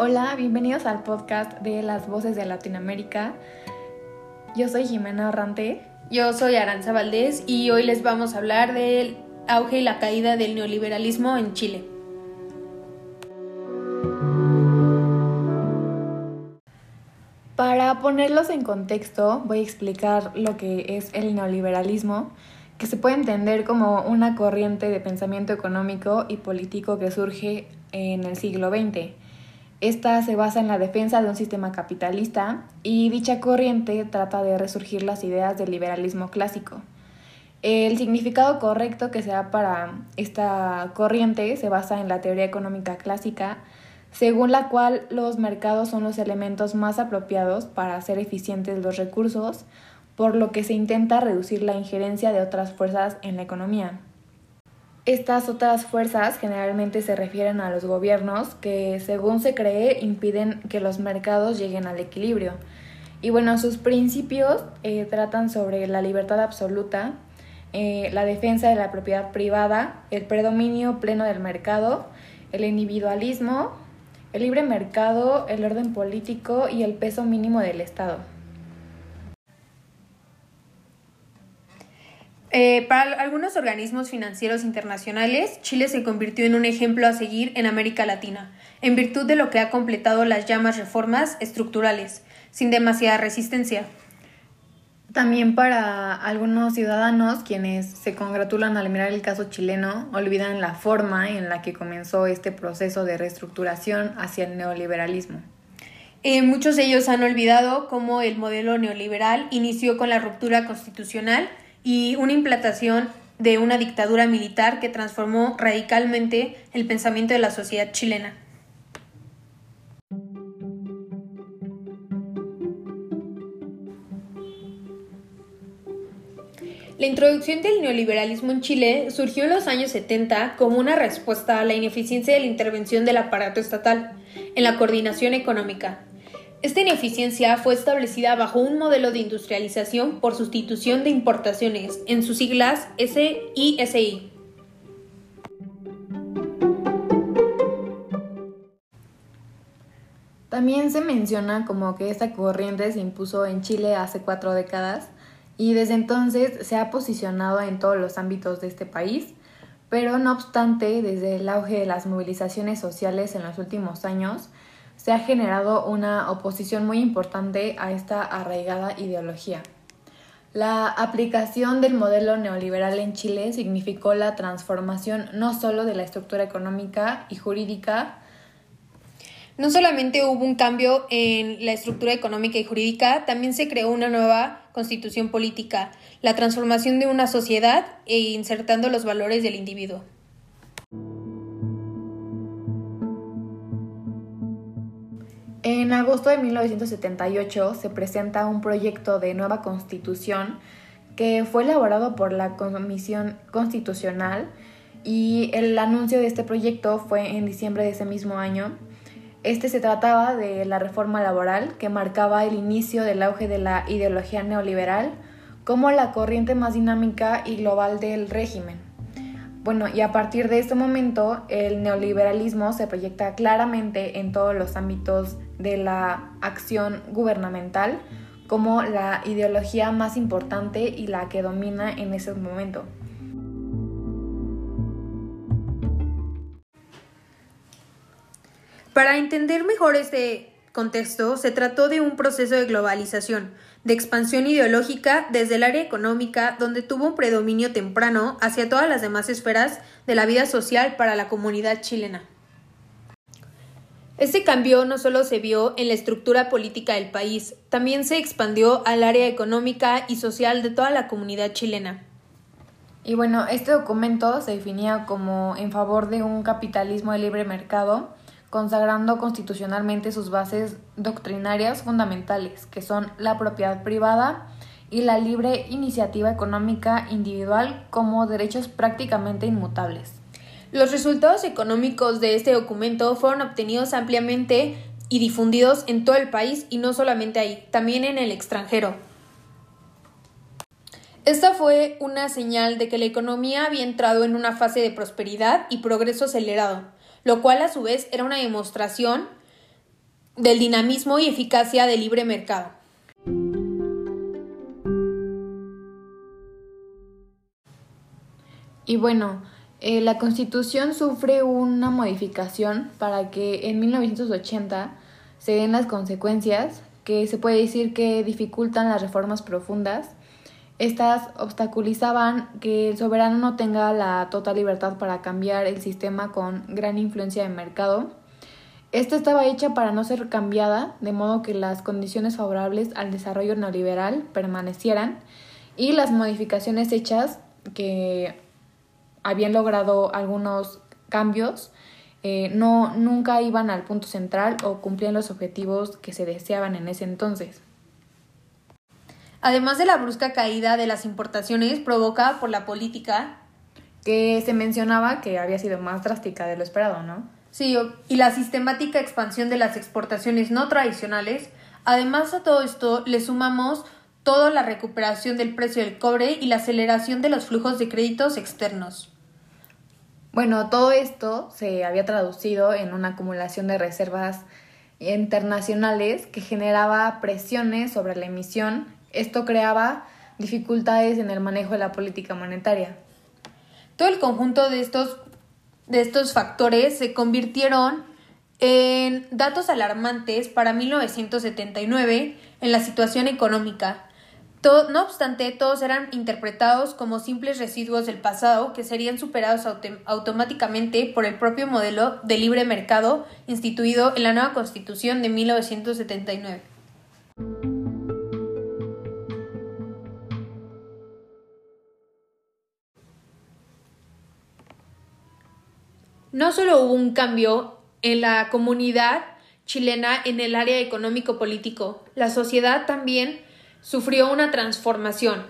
Hola, bienvenidos al podcast de las voces de Latinoamérica. Yo soy Jimena Orrante. Yo soy Aranza Valdés y hoy les vamos a hablar del auge y la caída del neoliberalismo en Chile. Para ponerlos en contexto, voy a explicar lo que es el neoliberalismo, que se puede entender como una corriente de pensamiento económico y político que surge en el siglo XX. Esta se basa en la defensa de un sistema capitalista y dicha corriente trata de resurgir las ideas del liberalismo clásico. El significado correcto que se da para esta corriente se basa en la teoría económica clásica, según la cual los mercados son los elementos más apropiados para hacer eficientes los recursos, por lo que se intenta reducir la injerencia de otras fuerzas en la economía. Estas otras fuerzas generalmente se refieren a los gobiernos que, según se cree, impiden que los mercados lleguen al equilibrio. Y bueno, sus principios eh, tratan sobre la libertad absoluta, eh, la defensa de la propiedad privada, el predominio pleno del mercado, el individualismo, el libre mercado, el orden político y el peso mínimo del Estado. Eh, para algunos organismos financieros internacionales, Chile se convirtió en un ejemplo a seguir en América Latina, en virtud de lo que ha completado las llamas reformas estructurales, sin demasiada resistencia. También para algunos ciudadanos quienes se congratulan al mirar el caso chileno, olvidan la forma en la que comenzó este proceso de reestructuración hacia el neoliberalismo. Eh, muchos de ellos han olvidado cómo el modelo neoliberal inició con la ruptura constitucional y una implantación de una dictadura militar que transformó radicalmente el pensamiento de la sociedad chilena. La introducción del neoliberalismo en Chile surgió en los años 70 como una respuesta a la ineficiencia de la intervención del aparato estatal en la coordinación económica. Esta ineficiencia fue establecida bajo un modelo de industrialización por sustitución de importaciones, en sus siglas SISI. También se menciona como que esta corriente se impuso en Chile hace cuatro décadas y desde entonces se ha posicionado en todos los ámbitos de este país, pero no obstante, desde el auge de las movilizaciones sociales en los últimos años, se ha generado una oposición muy importante a esta arraigada ideología. La aplicación del modelo neoliberal en Chile significó la transformación no solo de la estructura económica y jurídica, no solamente hubo un cambio en la estructura económica y jurídica, también se creó una nueva constitución política, la transformación de una sociedad e insertando los valores del individuo. En agosto de 1978 se presenta un proyecto de nueva constitución que fue elaborado por la Comisión Constitucional y el anuncio de este proyecto fue en diciembre de ese mismo año este se trataba de la reforma laboral que marcaba el inicio del auge de la ideología neoliberal como la corriente más dinámica y global del régimen. Bueno, y a partir de este momento el neoliberalismo se proyecta claramente en todos los ámbitos de la acción gubernamental como la ideología más importante y la que domina en ese momento. Para entender mejor este contexto, se trató de un proceso de globalización, de expansión ideológica desde el área económica, donde tuvo un predominio temprano hacia todas las demás esferas de la vida social para la comunidad chilena. Este cambio no solo se vio en la estructura política del país, también se expandió al área económica y social de toda la comunidad chilena. Y bueno, este documento se definía como en favor de un capitalismo de libre mercado, consagrando constitucionalmente sus bases doctrinarias fundamentales, que son la propiedad privada y la libre iniciativa económica individual como derechos prácticamente inmutables. Los resultados económicos de este documento fueron obtenidos ampliamente y difundidos en todo el país y no solamente ahí, también en el extranjero. Esta fue una señal de que la economía había entrado en una fase de prosperidad y progreso acelerado, lo cual a su vez era una demostración del dinamismo y eficacia del libre mercado. Y bueno, eh, la Constitución sufre una modificación para que en 1980 se den las consecuencias que se puede decir que dificultan las reformas profundas. Estas obstaculizaban que el soberano no tenga la total libertad para cambiar el sistema con gran influencia de mercado. Esta estaba hecha para no ser cambiada, de modo que las condiciones favorables al desarrollo neoliberal permanecieran y las modificaciones hechas que habían logrado algunos cambios, eh, no, nunca iban al punto central o cumplían los objetivos que se deseaban en ese entonces. Además de la brusca caída de las importaciones provocada por la política, que se mencionaba que había sido más drástica de lo esperado, ¿no? Sí, y la sistemática expansión de las exportaciones no tradicionales, además a todo esto le sumamos toda la recuperación del precio del cobre y la aceleración de los flujos de créditos externos. Bueno, todo esto se había traducido en una acumulación de reservas internacionales que generaba presiones sobre la emisión. Esto creaba dificultades en el manejo de la política monetaria. Todo el conjunto de estos, de estos factores se convirtieron en datos alarmantes para 1979 en la situación económica no obstante, todos eran interpretados como simples residuos del pasado que serían superados automáticamente por el propio modelo de libre mercado instituido en la nueva Constitución de 1979. No solo hubo un cambio en la comunidad chilena en el área económico-político, la sociedad también sufrió una transformación.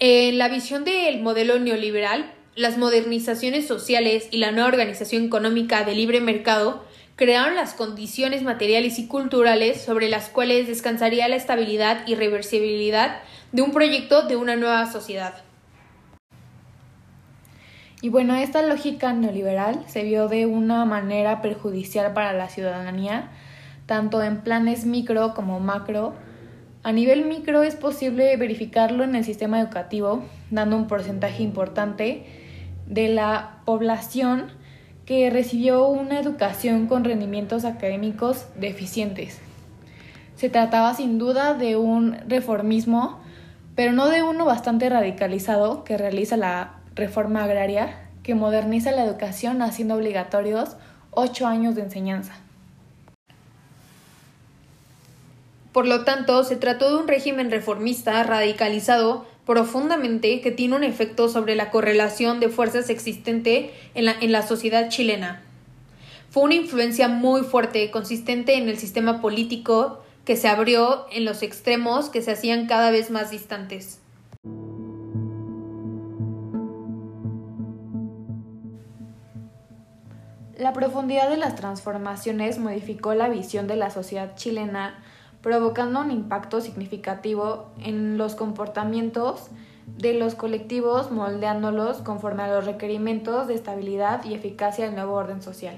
En la visión del modelo neoliberal, las modernizaciones sociales y la nueva organización económica de libre mercado crearon las condiciones materiales y culturales sobre las cuales descansaría la estabilidad y reversibilidad de un proyecto de una nueva sociedad. Y bueno, esta lógica neoliberal se vio de una manera perjudicial para la ciudadanía, tanto en planes micro como macro, a nivel micro es posible verificarlo en el sistema educativo, dando un porcentaje importante de la población que recibió una educación con rendimientos académicos deficientes. Se trataba sin duda de un reformismo, pero no de uno bastante radicalizado que realiza la reforma agraria, que moderniza la educación haciendo obligatorios ocho años de enseñanza. Por lo tanto, se trató de un régimen reformista radicalizado profundamente que tiene un efecto sobre la correlación de fuerzas existente en la, en la sociedad chilena. Fue una influencia muy fuerte, consistente en el sistema político que se abrió en los extremos que se hacían cada vez más distantes. La profundidad de las transformaciones modificó la visión de la sociedad chilena provocando un impacto significativo en los comportamientos de los colectivos, moldeándolos conforme a los requerimientos de estabilidad y eficacia del nuevo orden social.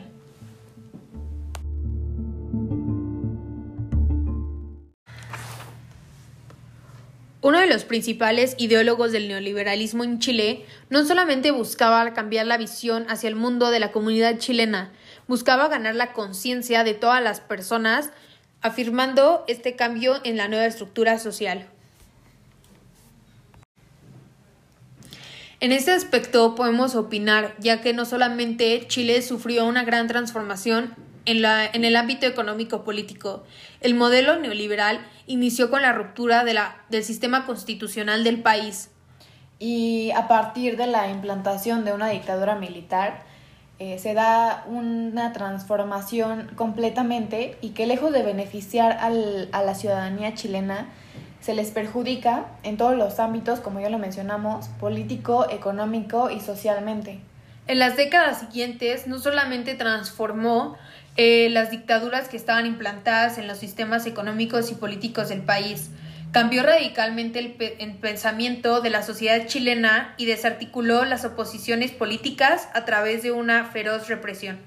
Uno de los principales ideólogos del neoliberalismo en Chile no solamente buscaba cambiar la visión hacia el mundo de la comunidad chilena, buscaba ganar la conciencia de todas las personas afirmando este cambio en la nueva estructura social. En este aspecto podemos opinar, ya que no solamente Chile sufrió una gran transformación en, la, en el ámbito económico-político, el modelo neoliberal inició con la ruptura de la, del sistema constitucional del país. Y a partir de la implantación de una dictadura militar, eh, se da una transformación completamente y que lejos de beneficiar al, a la ciudadanía chilena, se les perjudica en todos los ámbitos, como ya lo mencionamos, político, económico y socialmente. En las décadas siguientes no solamente transformó eh, las dictaduras que estaban implantadas en los sistemas económicos y políticos del país, Cambió radicalmente el, pensamiento de la sociedad chilena y desarticuló las oposiciones políticas a través de una feroz represión.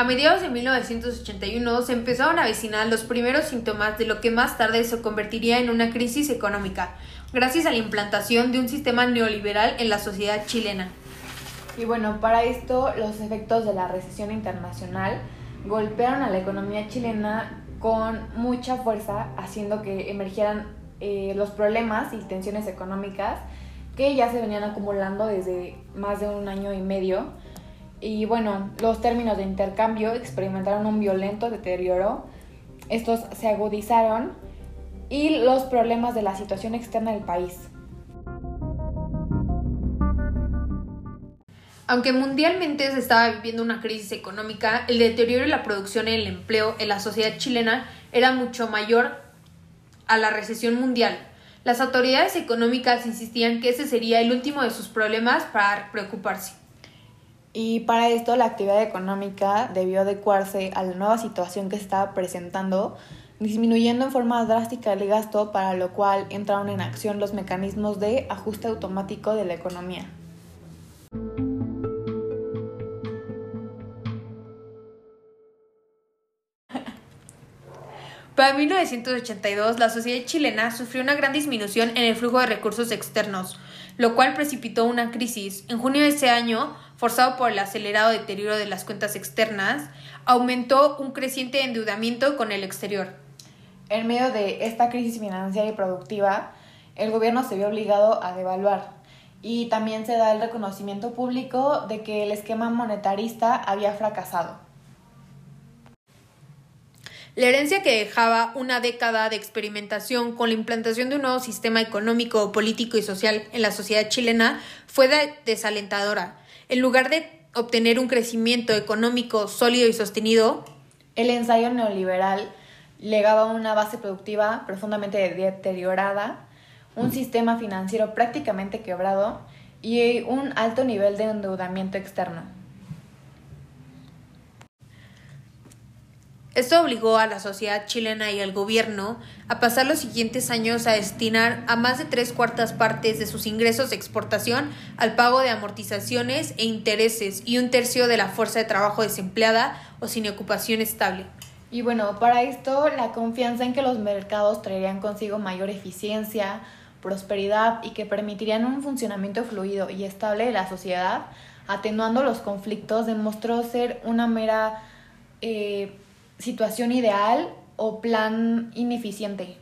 A mediados de 1981 se empezaron a avecinar los primeros síntomas de lo que más tarde se convertiría en una crisis económica, gracias a la implantación de un sistema neoliberal en la sociedad chilena. Y bueno, para esto los efectos de la recesión internacional golpearon a la economía chilena con mucha fuerza, haciendo que emergieran eh, los problemas y tensiones económicas que ya se venían acumulando desde más de un año y medio. Y bueno, los términos de intercambio experimentaron un violento deterioro. Estos se agudizaron y los problemas de la situación externa del país. Aunque mundialmente se estaba viviendo una crisis económica, el deterioro de la producción y el empleo en la sociedad chilena era mucho mayor a la recesión mundial. Las autoridades económicas insistían que ese sería el último de sus problemas para preocuparse. Y para esto la actividad económica debió adecuarse a la nueva situación que se estaba presentando, disminuyendo en forma drástica el gasto, para lo cual entraron en acción los mecanismos de ajuste automático de la economía. Para 1982, la sociedad chilena sufrió una gran disminución en el flujo de recursos externos, lo cual precipitó una crisis. En junio de ese año, forzado por el acelerado deterioro de las cuentas externas, aumentó un creciente endeudamiento con el exterior. En medio de esta crisis financiera y productiva, el gobierno se vio obligado a devaluar y también se da el reconocimiento público de que el esquema monetarista había fracasado. La herencia que dejaba una década de experimentación con la implantación de un nuevo sistema económico, político y social en la sociedad chilena fue desalentadora. En lugar de obtener un crecimiento económico sólido y sostenido, el ensayo neoliberal legaba una base productiva profundamente deteriorada, un sistema financiero prácticamente quebrado y un alto nivel de endeudamiento externo. Esto obligó a la sociedad chilena y al gobierno a pasar los siguientes años a destinar a más de tres cuartas partes de sus ingresos de exportación al pago de amortizaciones e intereses y un tercio de la fuerza de trabajo desempleada o sin ocupación estable. Y bueno, para esto la confianza en que los mercados traerían consigo mayor eficiencia, prosperidad y que permitirían un funcionamiento fluido y estable de la sociedad, atenuando los conflictos, demostró ser una mera eh, situación ideal o plan ineficiente.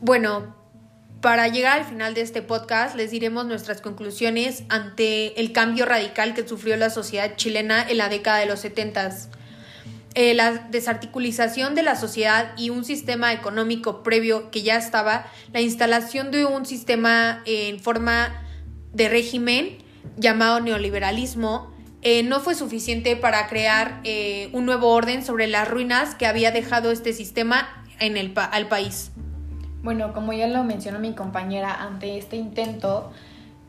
Bueno, para llegar al final de este podcast les diremos nuestras conclusiones ante el cambio radical que sufrió la sociedad chilena en la década de los 70. Eh, la desarticulización de la sociedad y un sistema económico previo que ya estaba, la instalación de un sistema en forma de régimen llamado neoliberalismo eh, no fue suficiente para crear eh, un nuevo orden sobre las ruinas que había dejado este sistema en el al país. Bueno, como ya lo mencionó mi compañera, ante este intento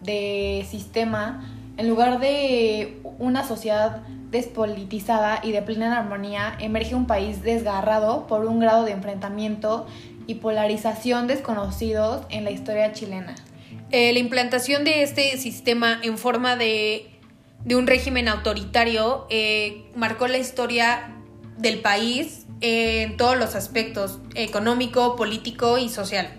de sistema, en lugar de una sociedad despolitizada y de plena armonía, emerge un país desgarrado por un grado de enfrentamiento y polarización desconocidos en la historia chilena. Eh, la implantación de este sistema en forma de, un régimen autoritario eh, marcó la historia del país en todos los aspectos, económico, político y social.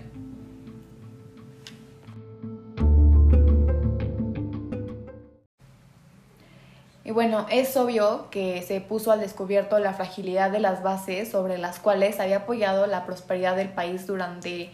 Y bueno, es obvio que se puso al descubierto la fragilidad de las bases sobre las cuales había apoyado la prosperidad del país durante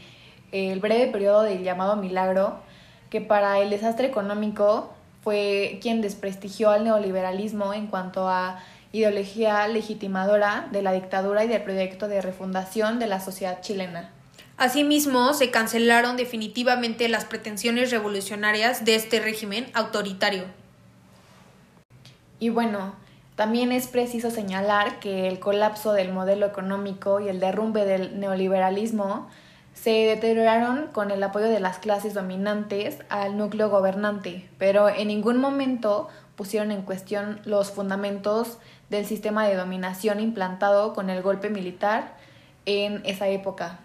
el breve periodo del llamado milagro que para el desastre económico fue quien desprestigió al neoliberalismo en cuanto a ideología legitimadora de la dictadura y del proyecto de refundación de la sociedad chilena. Asimismo, se cancelaron definitivamente las pretensiones revolucionarias de este régimen autoritario. Y bueno, también es preciso señalar que el colapso del modelo económico y el derrumbe del neoliberalismo se deterioraron con el apoyo de las clases dominantes al núcleo gobernante, pero en ningún momento pusieron en cuestión los fundamentos del sistema de dominación implantado con el golpe militar en esa época.